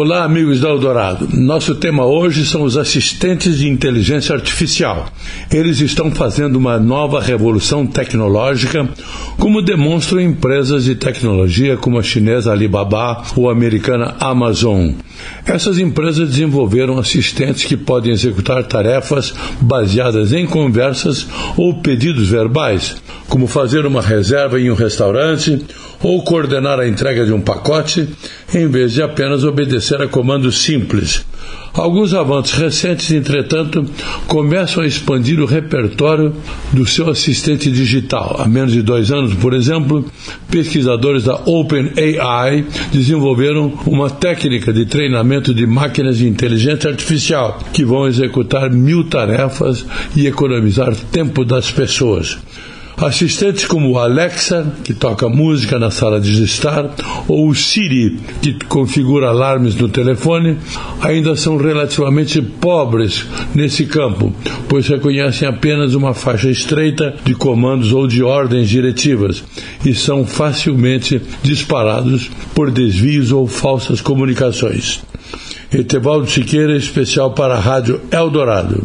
Olá, amigos da Eldorado. Nosso tema hoje são os assistentes de inteligência artificial. Eles estão fazendo uma nova revolução tecnológica, como demonstram empresas de tecnologia como a chinesa Alibaba ou a americana Amazon. Essas empresas desenvolveram assistentes que podem executar tarefas baseadas em conversas ou pedidos verbais, como fazer uma reserva em um restaurante ou coordenar a entrega de um pacote, em vez de apenas obedecer a comandos simples. Alguns avanços recentes, entretanto, começam a expandir o repertório do seu assistente digital. Há menos de dois anos, por exemplo, pesquisadores da OpenAI desenvolveram uma técnica de treinamento de máquinas de inteligência artificial que vão executar mil tarefas e economizar tempo das pessoas. Assistentes como o Alexa, que toca música na sala de estar, ou o Siri, que configura alarmes no telefone, ainda são relativamente pobres nesse campo, pois reconhecem apenas uma faixa estreita de comandos ou de ordens diretivas e são facilmente disparados por desvios ou falsas comunicações. Etevaldo Siqueira, especial para a Rádio Eldorado.